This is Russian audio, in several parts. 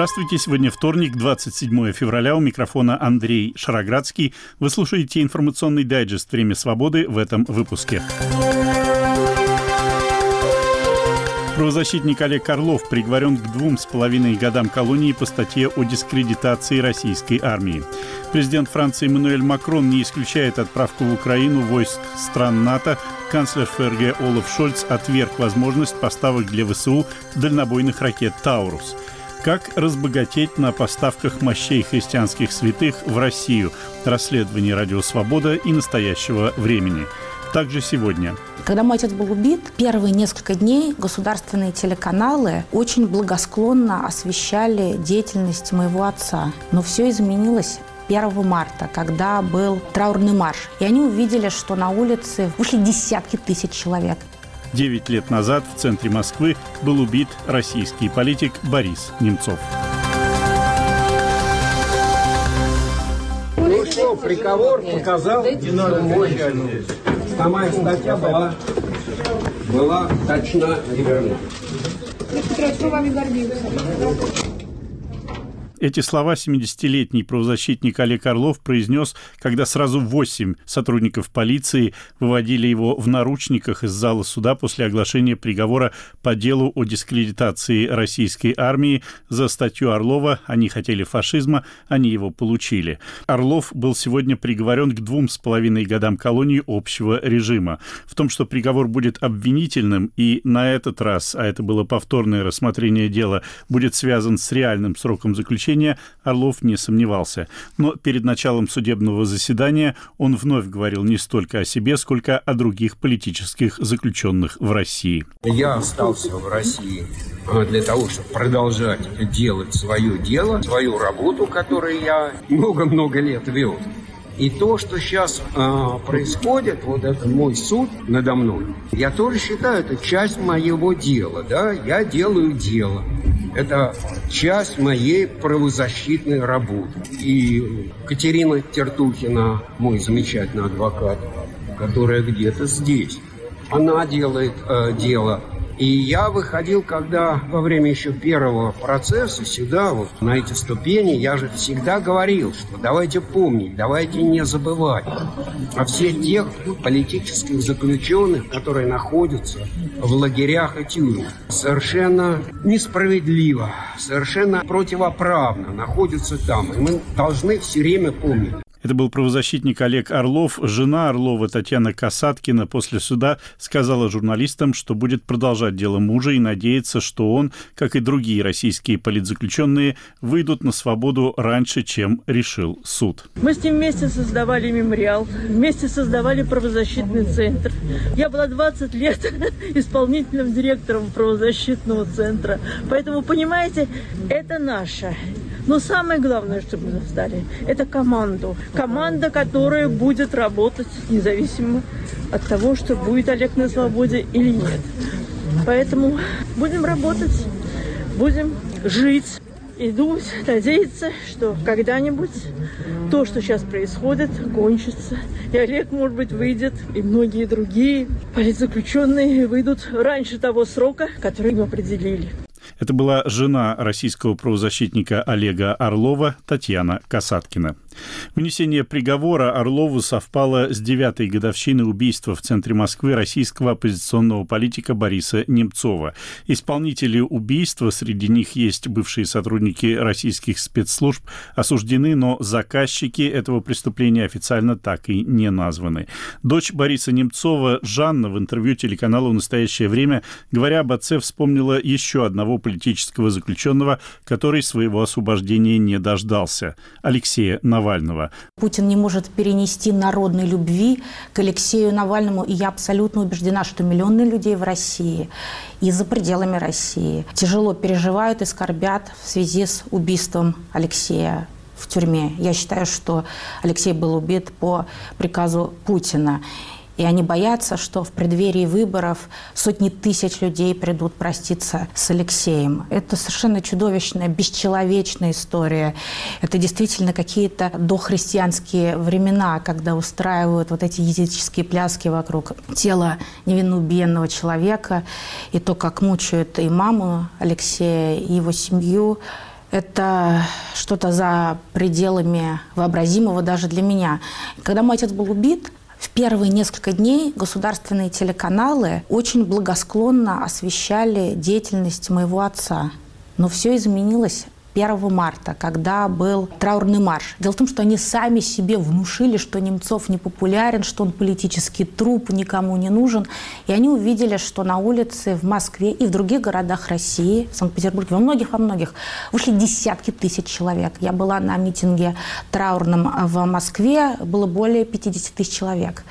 Здравствуйте, сегодня вторник, 27 февраля, у микрофона Андрей Шароградский. Вы слушаете информационный дайджест «Время свободы» в этом выпуске. Правозащитник Олег Орлов приговорен к двум с половиной годам колонии по статье о дискредитации российской армии. Президент Франции Эммануэль Макрон не исключает отправку в Украину войск стран НАТО. Канцлер ФРГ Олаф Шольц отверг возможность поставок для ВСУ дальнобойных ракет «Таурус». Как разбогатеть на поставках мощей христианских святых в Россию? Расследование «Радио Свобода» и настоящего времени – также сегодня. Когда мой отец был убит, первые несколько дней государственные телеканалы очень благосклонно освещали деятельность моего отца. Но все изменилось 1 марта, когда был траурный марш. И они увидели, что на улице вышли десятки тысяч человек. Девять лет назад в центре Москвы был убит российский политик Борис Немцов. Ну что, приговор показал, Самая статья была, была точна и верна. Петрович, мы вами гордимся. Эти слова 70-летний правозащитник Олег Орлов произнес, когда сразу восемь сотрудников полиции выводили его в наручниках из зала суда после оглашения приговора по делу о дискредитации российской армии за статью Орлова «Они хотели фашизма, они его получили». Орлов был сегодня приговорен к двум с половиной годам колонии общего режима. В том, что приговор будет обвинительным и на этот раз, а это было повторное рассмотрение дела, будет связан с реальным сроком заключения, заключения Орлов не сомневался. Но перед началом судебного заседания он вновь говорил не столько о себе, сколько о других политических заключенных в России. Я остался в России а, для того, чтобы продолжать делать свое дело, свою работу, которую я много-много лет вел. И то, что сейчас э, происходит, вот это мой суд надо мной, я тоже считаю, это часть моего дела, да, я делаю дело. Это часть моей правозащитной работы. И Катерина Тертухина, мой замечательный адвокат, которая где-то здесь, она делает э, дело и я выходил, когда во время еще первого процесса сюда, вот на эти ступени, я же всегда говорил, что давайте помнить, давайте не забывать о всех тех политических заключенных, которые находятся в лагерях и тюрьмах. Совершенно несправедливо, совершенно противоправно находятся там. И мы должны все время помнить. Это был правозащитник Олег Орлов. Жена Орлова Татьяна Касаткина после суда сказала журналистам, что будет продолжать дело мужа и надеется, что он, как и другие российские политзаключенные, выйдут на свободу раньше, чем решил суд. Мы с ним вместе создавали мемориал, вместе создавали правозащитный центр. Я была 20 лет исполнительным директором правозащитного центра. Поэтому, понимаете, это наше. Но самое главное, что мы создали, это команду. Команда, которая будет работать независимо от того, что будет Олег на свободе или нет. Поэтому будем работать, будем жить и думать, надеяться, что когда-нибудь то, что сейчас происходит, кончится. И Олег, может быть, выйдет, и многие другие политзаключенные выйдут раньше того срока, который им определили. Это была жена российского правозащитника Олега Орлова Татьяна Касаткина. Вынесение приговора Орлову совпало с девятой годовщиной убийства в центре Москвы российского оппозиционного политика Бориса Немцова. Исполнители убийства, среди них есть бывшие сотрудники российских спецслужб, осуждены, но заказчики этого преступления официально так и не названы. Дочь Бориса Немцова Жанна в интервью телеканалу «Настоящее время», говоря об отце, вспомнила еще одного политического заключенного, который своего освобождения не дождался – Алексея Навального. Навального. Путин не может перенести народной любви к Алексею Навальному, и я абсолютно убеждена, что миллионы людей в России и за пределами России тяжело переживают и скорбят в связи с убийством Алексея в тюрьме. Я считаю, что Алексей был убит по приказу Путина. И они боятся, что в преддверии выборов сотни тысяч людей придут проститься с Алексеем. Это совершенно чудовищная, бесчеловечная история. Это действительно какие-то дохристианские времена, когда устраивают вот эти языческие пляски вокруг тела невинно убиенного человека. И то, как мучают и маму Алексея, и его семью. Это что-то за пределами вообразимого даже для меня. Когда мой отец был убит, в первые несколько дней государственные телеканалы очень благосклонно освещали деятельность моего отца. Но все изменилось 1 марта, когда был траурный марш. Дело в том, что они сами себе внушили, что Немцов не популярен, что он политический труп, никому не нужен. И они увидели, что на улице в Москве и в других городах России, в Санкт-Петербурге, во многих, во многих, вышли десятки тысяч человек. Я была на митинге траурном в Москве, было более 50 тысяч человек.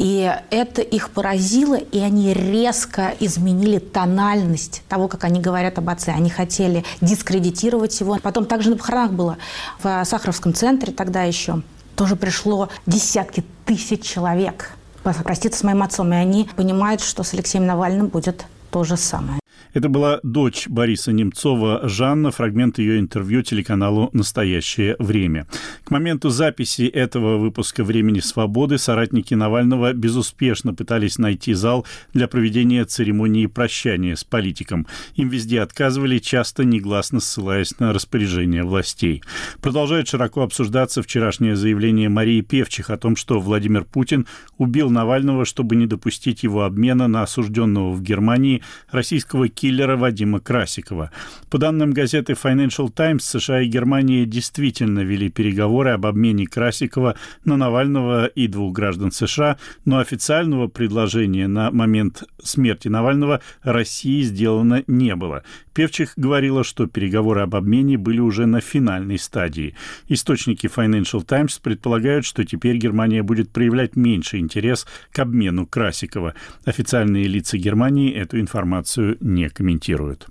И это их поразило, и они резко изменили тональность того, как они говорят об отце. Они хотели дискредитировать его. Потом также на похоронах было в Сахаровском центре тогда еще. Тоже пришло десятки тысяч человек проститься с моим отцом. И они понимают, что с Алексеем Навальным будет то же самое. Это была дочь Бориса Немцова Жанна, фрагмент ее интервью телеканалу «Настоящее время». К моменту записи этого выпуска «Времени свободы» соратники Навального безуспешно пытались найти зал для проведения церемонии прощания с политиком. Им везде отказывали, часто негласно ссылаясь на распоряжение властей. Продолжает широко обсуждаться вчерашнее заявление Марии Певчих о том, что Владимир Путин убил Навального, чтобы не допустить его обмена на осужденного в Германии российского киллера Вадима Красикова. По данным газеты Financial Times, США и Германия действительно вели переговоры об обмене Красикова на Навального и двух граждан США, но официального предложения на момент смерти Навального России сделано не было. Певчих говорила, что переговоры об обмене были уже на финальной стадии. Источники Financial Times предполагают, что теперь Германия будет проявлять меньше интерес к обмену Красикова. Официальные лица Германии эту информацию не комментируют.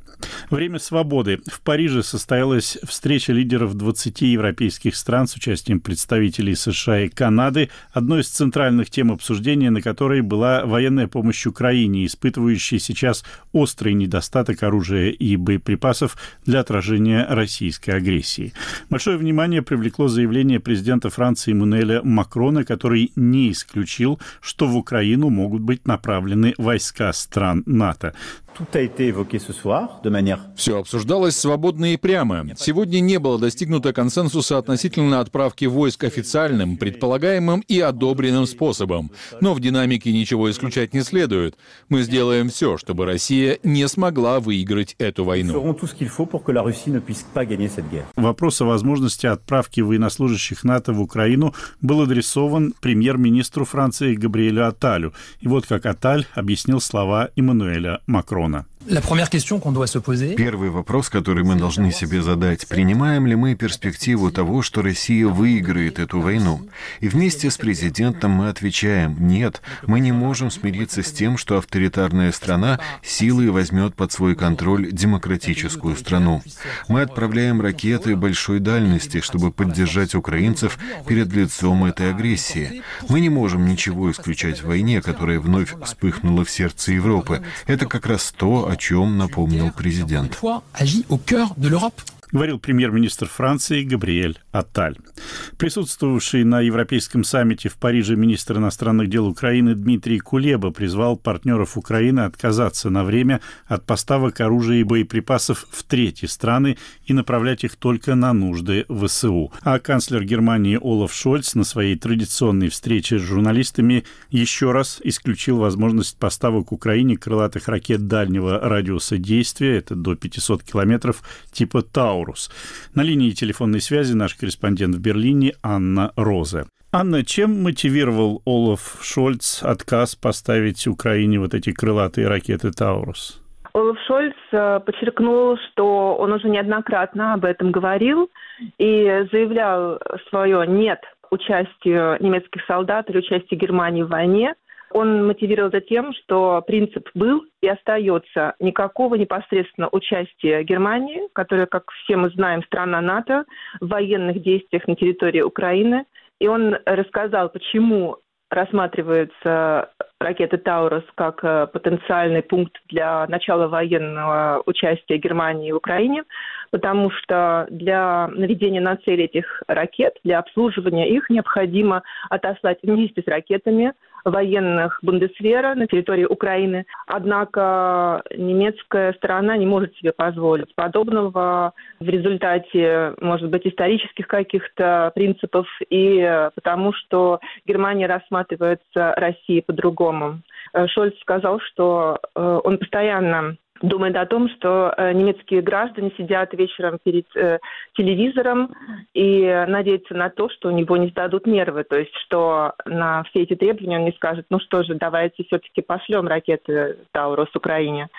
Время свободы. В Париже состоялась встреча лидеров 20 европейских стран с участием представителей США и Канады. Одной из центральных тем обсуждения, на которой была военная помощь Украине, испытывающей сейчас острый недостаток оружия и боеприпасов для отражения российской агрессии. Большое внимание привлекло заявление президента Франции Мануэля Макрона, который не исключил, что в Украину могут быть направлены войска стран НАТО. Все обсуждалось свободно и прямо. Сегодня не было достигнуто консенсуса относительно отправки войск официальным, предполагаемым и одобренным способом. Но в динамике ничего исключать не следует. Мы сделаем все, чтобы Россия не смогла выиграть эту войну. Вопрос о возможности отправки военнослужащих НАТО в Украину был адресован премьер-министру Франции Габриэлю Аталю. И вот как Аталь объяснил слова Эммануэля Макрона трона – Первый вопрос, который мы должны себе задать, принимаем ли мы перспективу того, что Россия выиграет эту войну? И вместе с президентом мы отвечаем, нет, мы не можем смириться с тем, что авторитарная страна силой возьмет под свой контроль демократическую страну. Мы отправляем ракеты большой дальности, чтобы поддержать украинцев перед лицом этой агрессии. Мы не можем ничего исключать в войне, которая вновь вспыхнула в сердце Европы. Это как раз то, о чем напомнил президент говорил премьер-министр Франции Габриэль Атталь. Присутствовавший на Европейском саммите в Париже министр иностранных дел Украины Дмитрий Кулеба призвал партнеров Украины отказаться на время от поставок оружия и боеприпасов в третьи страны и направлять их только на нужды ВСУ. А канцлер Германии Олаф Шольц на своей традиционной встрече с журналистами еще раз исключил возможность поставок Украине крылатых ракет дальнего радиуса действия, это до 500 километров, типа Тау Таурус. На линии телефонной связи наш корреспондент в Берлине Анна Розе. Анна, чем мотивировал Олаф Шольц отказ поставить Украине вот эти крылатые ракеты «Таурус»? Олаф Шольц э, подчеркнул, что он уже неоднократно об этом говорил и заявлял свое «нет» участию немецких солдат или участию Германии в войне – он мотивировал это тем, что принцип был и остается никакого непосредственно участия Германии, которая, как все мы знаем, страна НАТО, в военных действиях на территории Украины. И он рассказал, почему рассматривается ракеты «Таурус» как э, потенциальный пункт для начала военного участия Германии в Украине, потому что для наведения на цель этих ракет, для обслуживания их необходимо отослать вместе с ракетами военных Бундесвера на территории Украины. Однако немецкая сторона не может себе позволить подобного в результате, может быть, исторических каких-то принципов и потому, что Германия рассматривается Россией по-другому. Э, Шольц сказал, что э, он постоянно думает о том, что э, немецкие граждане сидят вечером перед э, телевизором и надеются на то, что у него не сдадут нервы, то есть что на все эти требования он не скажет, ну что же, давайте все-таки пошлем ракеты Таурус Украине.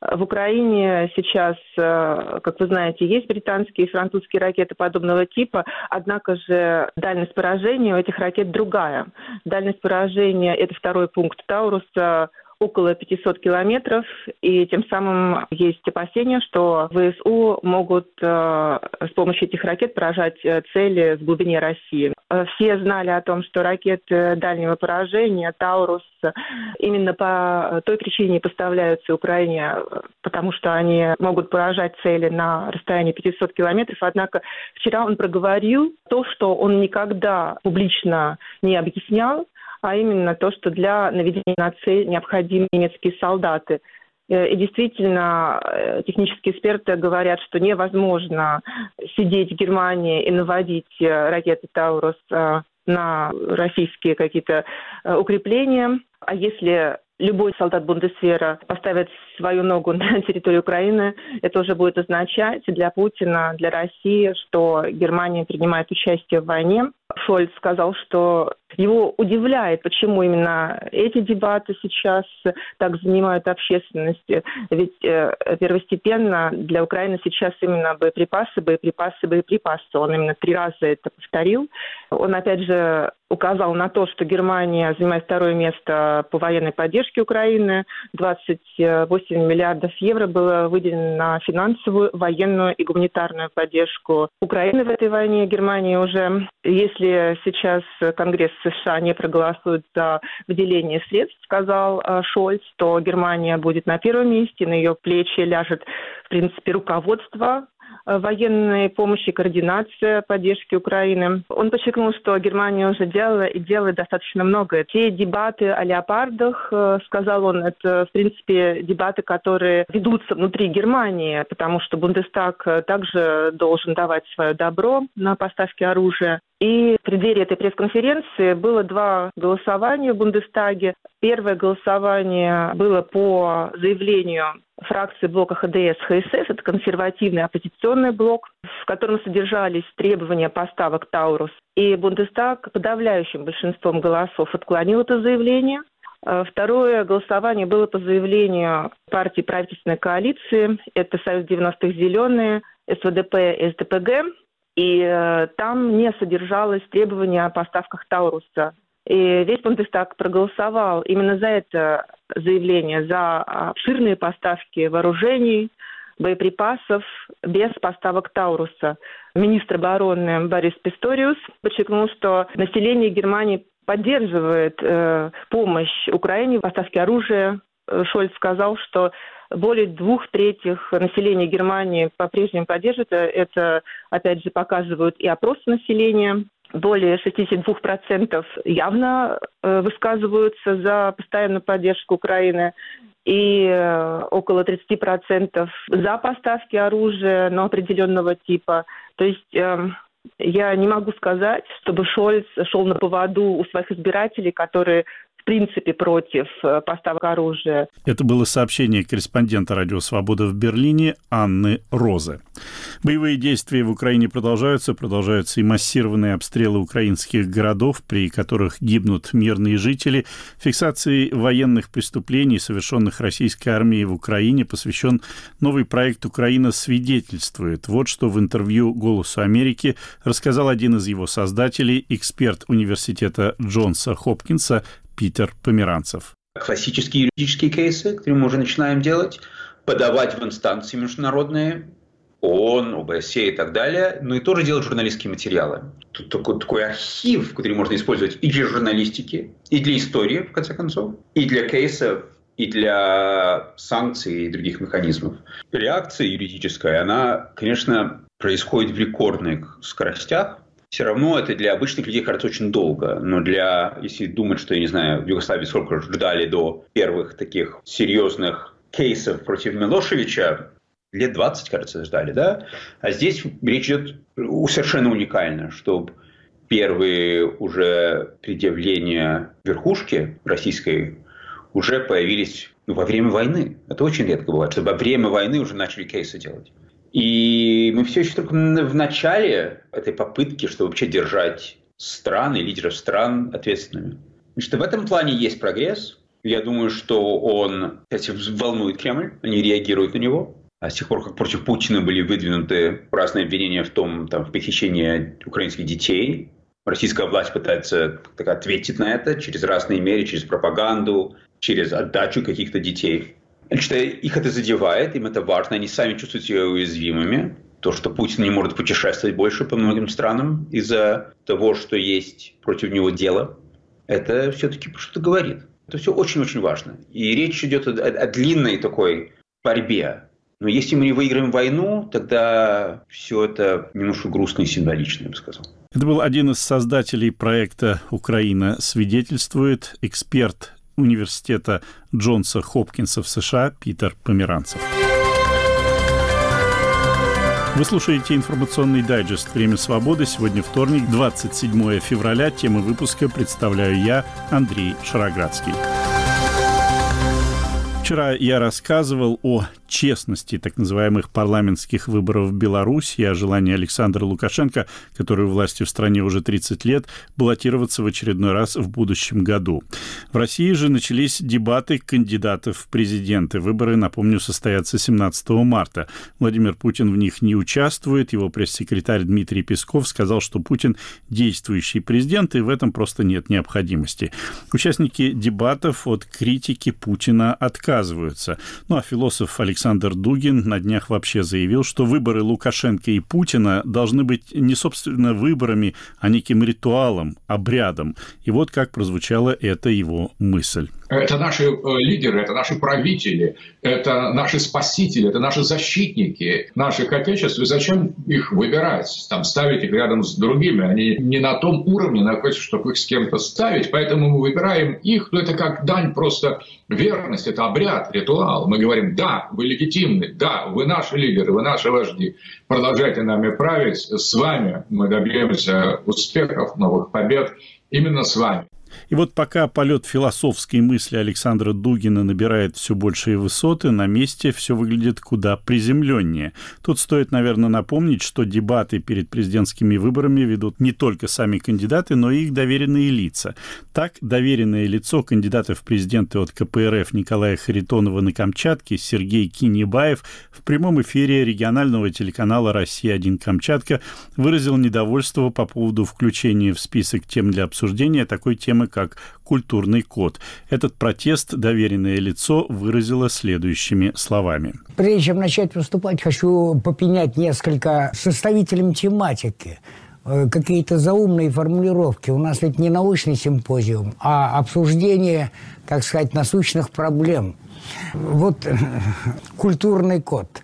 В Украине сейчас, э, как вы знаете, есть британские и французские ракеты подобного типа, однако же дальность поражения у этих ракет другая. Дальность поражения – это второй пункт Тауруса около 500 километров, и тем самым есть опасения, что ВСУ могут э, с помощью этих ракет поражать э, цели в глубине России. Э, все знали о том, что ракеты дальнего поражения «Таурус» именно по той причине поставляются Украине, потому что они могут поражать цели на расстоянии 500 километров. Однако вчера он проговорил то, что он никогда публично не объяснял, а именно то, что для наведения на цель необходимы немецкие солдаты. Э, и действительно, э, технические эксперты говорят, что невозможно сидеть в Германии и наводить э, ракеты «Таурус» на российские какие-то укрепления. А если любой солдат Бундесвера поставит свою ногу на территорию Украины, это уже будет означать для Путина, для России, что Германия принимает участие в войне. Шольц сказал, что его удивляет, почему именно эти дебаты сейчас так занимают общественность. Ведь э, первостепенно для Украины сейчас именно боеприпасы, боеприпасы, боеприпасы. Он именно три раза это повторил. Он опять же указал на то, что Германия занимает второе место по военной поддержке Украины. 28 миллиардов евро было выделено на финансовую, военную и гуманитарную поддержку Украины в этой войне. Германия уже, если сейчас Конгресс США не проголосует за выделение средств, сказал э, Шольц, то Германия будет на первом месте, на ее плечи ляжет, в принципе, руководство военной помощи, координация поддержки Украины. Он подчеркнул, что Германия уже делала и делает достаточно много. Те дебаты о леопардах, э, сказал он, это, в принципе, дебаты, которые ведутся внутри Германии, потому что Бундестаг э, также должен давать свое добро на поставки оружия. И в преддверии этой пресс-конференции было два голосования в Бундестаге. Первое голосование было по заявлению фракции блока ХДС ХСС, это консервативный оппозиционный блок, в котором содержались требования поставок Таурус. И Бундестаг подавляющим большинством голосов отклонил это заявение. А второе голосование было по заявлению партии правительственной коалиции. Это Союз 90-х «Зеленые», СВДП СДПГ. И э, там не содержалось требования о поставках Тауруса. И весь Бундестаг проголосовал именно за это заявление, за обширные поставки вооружений, боеприпасов без поставок Тауруса. Министр обороны Борис Писториус подчеркнул, что население Германии поддерживает э, помощь Украине в поставке оружия. Э, Шольц сказал, что более двух третьих населения Германии по-прежнему поддерживает. Это, опять же, показывают и опросы населения более 62% явно э, высказываются за постоянную поддержку Украины и э, около 30% за поставки оружия, но определенного типа. То есть я не могу сказать, чтобы Шольц шел на поводу у своих избирателей, которые принципе против э, поставок оружия. Это было сообщение корреспондента «Радио Свобода» в Берлине Анны Розы. Боевые действия в Украине продолжаются, продолжаются и массированные обстрелы украинских городов, при которых гибнут мирные жители. Фиксации военных преступлений, совершенных российской армией в Украине, посвящен новый проект «Украина свидетельствует». Вот что в интервью «Голосу Америки» рассказал один из его создателей, эксперт университета Джонса Хопкинса Питер Померанцев. Классические юридические кейсы, которые мы уже начинаем делать, подавать в инстанции международные, ООН, ОБСЕ и так далее, но и тоже делать журналистские материалы. Тут такой, такой архив, который можно использовать и для журналистики, и для истории, в конце концов, и для кейсов, и для санкций и других механизмов. Реакция юридическая, она, конечно, происходит в рекордных скоростях. Все равно это для обычных людей кажется очень долго. Но для, если думать, что, я не знаю, в Югославии сколько ждали до первых таких серьезных кейсов против Милошевича, лет 20, кажется, ждали, да? А здесь речь идет совершенно уникально, чтобы первые уже предъявления верхушки российской уже появились во время войны. Это очень редко бывает, что во время войны уже начали кейсы делать. И мы все еще только в начале этой попытки, чтобы вообще держать страны, лидеров стран ответственными. Значит, в этом плане есть прогресс. Я думаю, что он, кстати, волнует Кремль, они реагируют на него. А с тех пор, как против Путина были выдвинуты разные обвинения в том, там, в похищении украинских детей, российская власть пытается так, ответить на это через разные меры, через пропаганду, через отдачу каких-то детей. Значит, их это задевает, им это важно, они сами чувствуют себя уязвимыми. То, что Путин не может путешествовать больше по многим странам из-за того, что есть против него дело, это все-таки что-то говорит. Это все очень-очень важно. И речь идет о, о длинной такой борьбе. Но если мы не выиграем войну, тогда все это немножко грустно и символично, я бы сказал. Это был один из создателей проекта «Украина свидетельствует», эксперт университета Джонса Хопкинса в США Питер Померанцев. Вы слушаете информационный дайджест «Время свободы». Сегодня вторник, 27 февраля. Тему выпуска представляю я, Андрей Шароградский. Вчера я рассказывал о честности так называемых парламентских выборов в Беларуси о желании Александра Лукашенко, который у власти в стране уже 30 лет, баллотироваться в очередной раз в будущем году. В России же начались дебаты кандидатов в президенты. Выборы, напомню, состоятся 17 марта. Владимир Путин в них не участвует. Его пресс-секретарь Дмитрий Песков сказал, что Путин действующий президент, и в этом просто нет необходимости. Участники дебатов от критики Путина отказываются. Ну а философ Александр Дугин на днях вообще заявил, что выборы Лукашенко и Путина должны быть не, собственно, выборами, а неким ритуалом, обрядом. И вот как прозвучала эта его мысль. Это наши э, лидеры, это наши правители, это наши спасители, это наши защитники наших отечеств. И зачем их выбирать, там, ставить их рядом с другими? Они не на том уровне находятся, чтобы их с кем-то ставить. Поэтому мы выбираем их. Но это как дань просто верность, это обряд, ритуал. Мы говорим, да, вы легитимны, да, вы наши лидеры, вы наши вожди. Продолжайте нами править. С вами мы добьемся успехов, новых побед. Именно с вами. И вот пока полет философской мысли Александра Дугина набирает все большие высоты, на месте все выглядит куда приземленнее. Тут стоит, наверное, напомнить, что дебаты перед президентскими выборами ведут не только сами кандидаты, но и их доверенные лица. Так, доверенное лицо кандидата в президенты от КПРФ Николая Харитонова на Камчатке Сергей Кинебаев в прямом эфире регионального телеканала «Россия-1 Камчатка» выразил недовольство по поводу включения в список тем для обсуждения такой темы, как культурный код. Этот протест доверенное лицо выразило следующими словами. Прежде чем начать выступать, хочу попенять несколько составителям тематики э, какие-то заумные формулировки. У нас ведь не научный симпозиум, а обсуждение, так сказать, насущных проблем. Вот э, культурный код.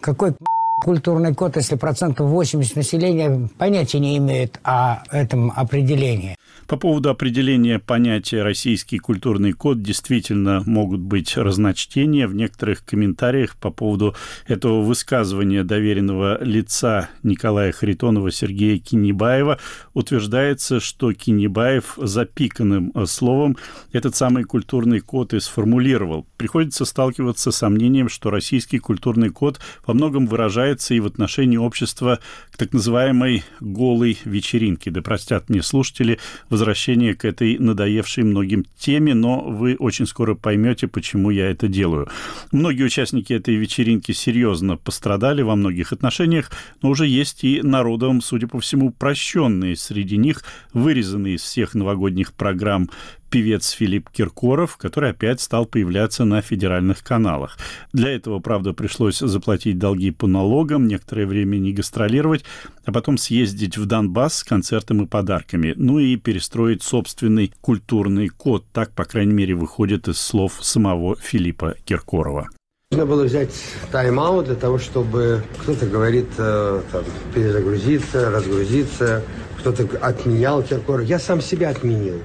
Какой культурный код, если процентов 80 населения понятия не имеют о этом определении? По поводу определения понятия «российский культурный код» действительно могут быть разночтения. В некоторых комментариях по поводу этого высказывания доверенного лица Николая Харитонова Сергея Кинебаева утверждается, что Кинебаев запиканным словом этот самый культурный код и сформулировал. Приходится сталкиваться с сомнением, что российский культурный код во многом выражается и в отношении общества к так называемой «голой вечеринке». Да простят мне слушатели, возвращение к этой надоевшей многим теме, но вы очень скоро поймете, почему я это делаю. Многие участники этой вечеринки серьезно пострадали во многих отношениях, но уже есть и народом, судя по всему, прощенные среди них, вырезанные из всех новогодних программ певец Филипп Киркоров, который опять стал появляться на федеральных каналах. Для этого, правда, пришлось заплатить долги по налогам, некоторое время не гастролировать, а потом съездить в Донбасс с концертом и подарками, ну и перестроить собственный культурный код. Так, по крайней мере, выходит из слов самого Филиппа Киркорова. Нужно было взять тайм-аут для того, чтобы кто-то говорит, э, там, перезагрузиться, разгрузиться, кто-то отменял Киркорова. Я сам себя отменил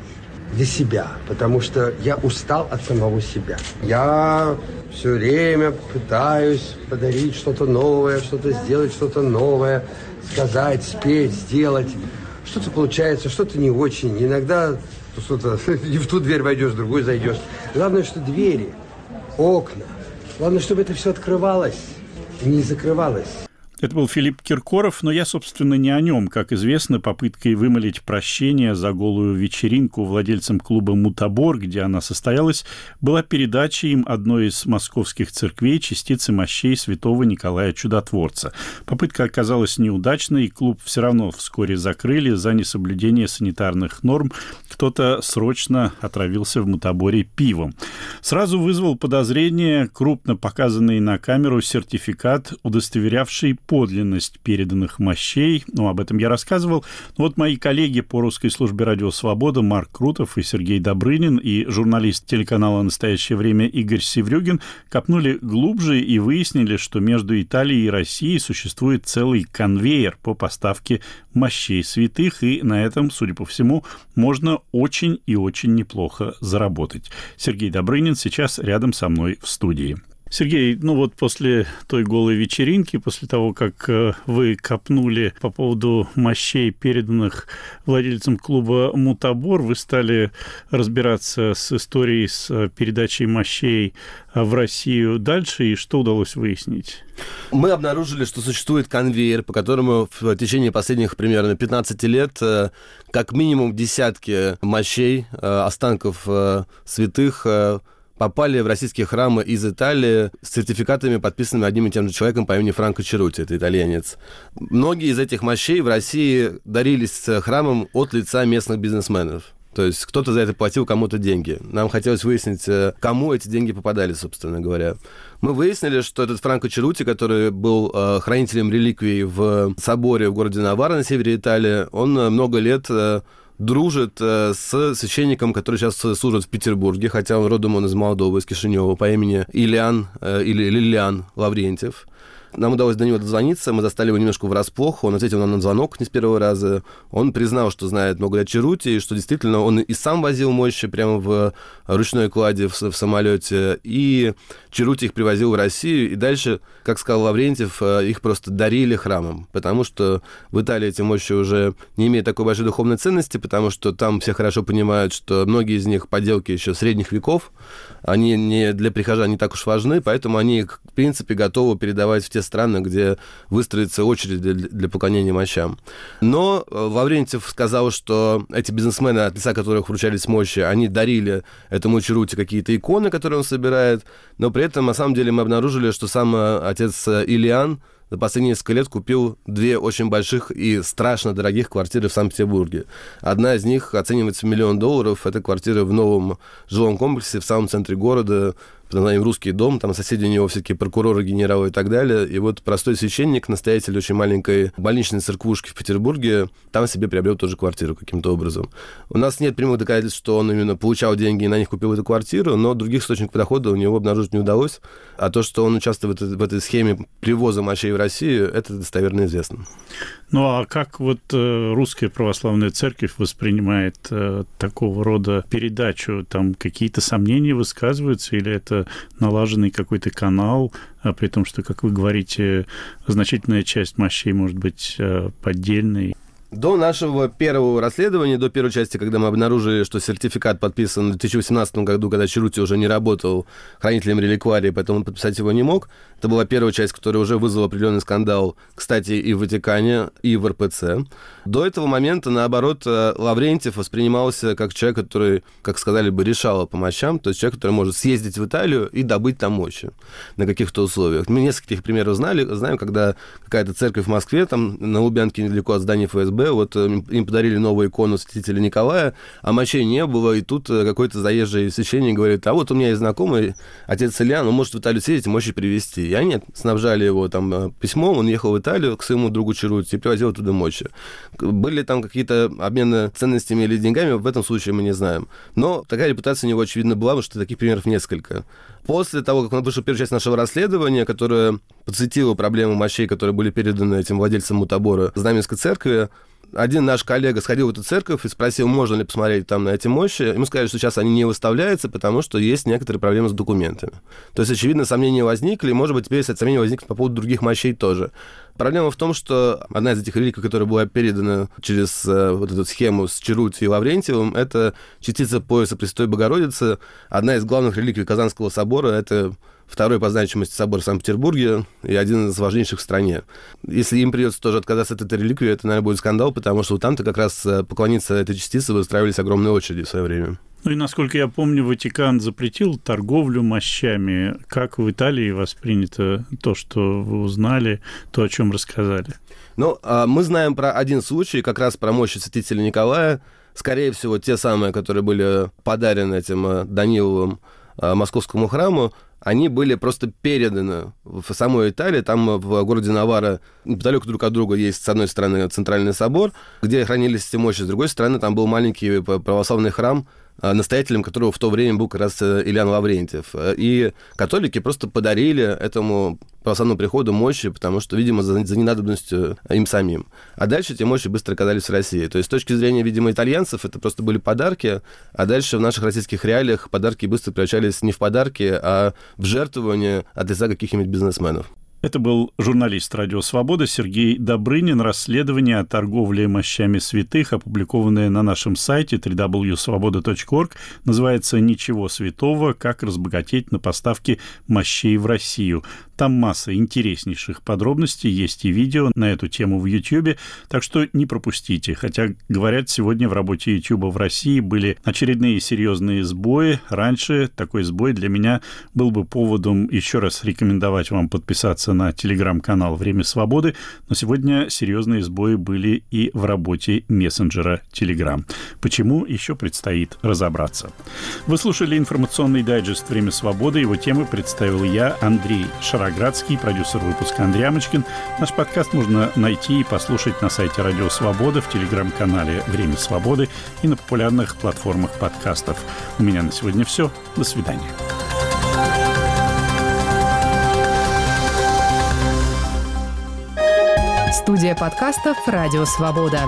для себя, потому что я устал от самого себя. Я все время пытаюсь подарить что-то новое, что-то сделать, что-то новое, сказать, спеть, сделать. Что-то получается, что-то не очень. Иногда что-то не в ту дверь войдешь, в другую зайдешь. Главное, что двери, окна. Главное, чтобы это все открывалось, не закрывалось. Это был Филипп Киркоров, но я, собственно, не о нем. Как известно, попыткой вымолить прощение за голую вечеринку владельцам клуба «Мутабор», где она состоялась, была передача им одной из московских церквей частицы мощей святого Николая Чудотворца. Попытка оказалась неудачной, и клуб все равно вскоре закрыли за несоблюдение санитарных норм. Кто-то срочно отравился в «Мутаборе» пивом. Сразу вызвал подозрение крупно показанный на камеру сертификат, удостоверявший подлинность переданных мощей. Ну, об этом я рассказывал. Вот мои коллеги по русской службе «Радио Свобода» Марк Крутов и Сергей Добрынин и журналист телеканала «Настоящее время» Игорь Севрюгин копнули глубже и выяснили, что между Италией и Россией существует целый конвейер по поставке мощей святых, и на этом, судя по всему, можно очень и очень неплохо заработать. Сергей Добрынин сейчас рядом со мной в студии. Сергей, ну вот после той голой вечеринки, после того, как э, вы копнули по поводу мощей, переданных владельцам клуба «Мутабор», вы стали разбираться с историей с э, передачей мощей э, в Россию дальше, и что удалось выяснить? Мы обнаружили, что существует конвейер, по которому в течение последних примерно 15 лет как минимум десятки мощей, останков святых попали в российские храмы из Италии с сертификатами, подписанными одним и тем же человеком по имени Франко Черути, это итальянец. Многие из этих мощей в России дарились храмам от лица местных бизнесменов. То есть кто-то за это платил кому-то деньги. Нам хотелось выяснить, э, кому эти деньги попадали, собственно говоря. Мы выяснили, что этот Франко Черути, который был э, хранителем реликвий в соборе в городе Навара на севере Италии, он э, много лет дружит э, с священником, который сейчас служит в Петербурге, хотя он родом он из Молдовы, из Кишинева, по имени Ильян э, или Лилиан Лаврентьев. Нам удалось до него дозвониться, мы застали его немножко врасплох, он ответил нам на звонок не с первого раза. Он признал, что знает много лет Черути, и что действительно он и сам возил мощи прямо в ручной кладе в, в самолете, и Черути их привозил в Россию, и дальше, как сказал Лаврентьев, э, их просто дарили храмам, потому что в Италии эти мощи уже не имеют такой большой духовной ценности, потому что там все хорошо понимают, что многие из них поделки еще средних веков, они не для прихожан не так уж важны, поэтому они в принципе, готовы передавать в те страны, где выстроится очередь для, для поклонения мощам. Но э, Лаврентьев сказал, что эти бизнесмены, от лица которых вручались мощи, они дарили этому Чарути какие-то иконы, которые он собирает, но при этом, на самом деле, мы обнаружили, что сам э, отец э, Ильян за последние несколько лет купил две очень больших и страшно дорогих квартиры в Санкт-Петербурге. Одна из них оценивается в миллион долларов. Это квартира в новом жилом комплексе в самом центре города под названием «Русский дом», там соседи у него все-таки прокуроры, генералы и так далее. И вот простой священник, настоятель очень маленькой больничной церквушки в Петербурге, там себе приобрел тоже квартиру каким-то образом. У нас нет прямых доказательств, что он именно получал деньги и на них купил эту квартиру, но других источников дохода у него обнаружить не удалось. А то, что он участвует в этой, в этой схеме привоза мощей в Россию, это достоверно известно. Ну а как вот э, русская православная церковь воспринимает э, такого рода передачу? Там какие-то сомнения высказываются или это налаженный какой-то канал, а при том, что, как вы говорите, значительная часть мощей может быть э, поддельной? До нашего первого расследования, до первой части, когда мы обнаружили, что сертификат подписан в 2018 году, когда Черути уже не работал хранителем реликварии, поэтому он подписать его не мог, это была первая часть, которая уже вызвала определенный скандал, кстати, и в Ватикане, и в РПЦ. До этого момента, наоборот, э, Лаврентьев воспринимался как человек, который, как сказали бы, решал по мощам, то есть человек, который может съездить в Италию и добыть там мощи на каких-то условиях. Мы несколько таких примеров знали, знаем, когда какая-то церковь в Москве, там на Лубянке недалеко от здания ФСБ, вот э, им подарили новую икону святителя Николая, а мощей не было, и тут э, какой-то заезжий священник говорит, а вот у меня есть знакомый, отец Илья, он может в Италию съездить, мощи привезти. И они снабжали его там э, письмом, он ехал в Италию к своему другу Черути и привозил оттуда мощи. Были там какие-то обмены ценностями или деньгами, в этом случае мы не знаем. Но такая репутация у него, очевидно, была, потому что таких примеров несколько. После того, как он вышел первая часть нашего расследования, которая подсветила проблему мощей, которые были переданы этим владельцам мутабора Знаменской церкви, один наш коллега сходил в эту церковь и спросил, можно ли посмотреть там на эти мощи. Ему сказали, что сейчас они не выставляются, потому что есть некоторые проблемы с документами. То есть, очевидно, сомнения возникли, и, может быть, теперь сомнения возникнут по поводу других мощей тоже. Проблема в том, что одна из этих реликвий, которая была передана через э, вот эту схему с Черути и Лаврентьевым, это частица пояса Престой Богородицы. Одна из главных реликвий Казанского собора — это второй по значимости собор в Санкт-Петербурге и один из важнейших в стране. Если им придется тоже отказаться от этой реликвии, это, наверное, будет скандал, потому что вот там-то как раз э, поклониться этой частице выстраивались огромные очереди в свое время. Ну и, насколько я помню, Ватикан запретил торговлю мощами. Как в Италии воспринято то, что вы узнали, то, о чем рассказали? Ну, а мы знаем про один случай, как раз про мощи святителя Николая. Скорее всего, те самые, которые были подарены этим э, Даниловым э, московскому храму, они были просто переданы в самой Италии. Там в городе Навара неподалеку друг от друга есть, с одной стороны, центральный собор, где хранились эти мощи, с другой стороны, там был маленький православный храм, Э, настоятелем которого в то время был как раз э, Ильян Лаврентьев. Э, и католики просто подарили этому православному приходу мощи, потому что, видимо, за, за ненадобностью им самим. А дальше эти мощи быстро оказались в России. То есть с точки зрения, видимо, итальянцев, это просто были подарки, а дальше в наших российских реалиях подарки быстро превращались не в подарки, а в жертвование от лица каких-нибудь бизнесменов. Это был журналист «Радио Свобода» Сергей Добрынин. Расследование о торговле мощами святых, опубликованное на нашем сайте www.svoboda.org, называется «Ничего святого. Как разбогатеть на поставке мощей в Россию». Там масса интереснейших подробностей, есть и видео на эту тему в YouTube, так что не пропустите. Хотя, говорят, сегодня в работе YouTube в России были очередные серьезные сбои. Раньше такой сбой для меня был бы поводом еще раз рекомендовать вам подписаться на телеграм-канал «Время свободы», но сегодня серьезные сбои были и в работе мессенджера Telegram. Почему, еще предстоит разобраться. Вы слушали информационный дайджест «Время свободы». Его темы представил я, Андрей Шаров. Староградский, продюсер выпуска Андрей Амочкин. Наш подкаст можно найти и послушать на сайте Радио Свобода, в телеграм-канале «Время свободы» и на популярных платформах подкастов. У меня на сегодня все. До свидания. Студия подкастов «Радио Свобода».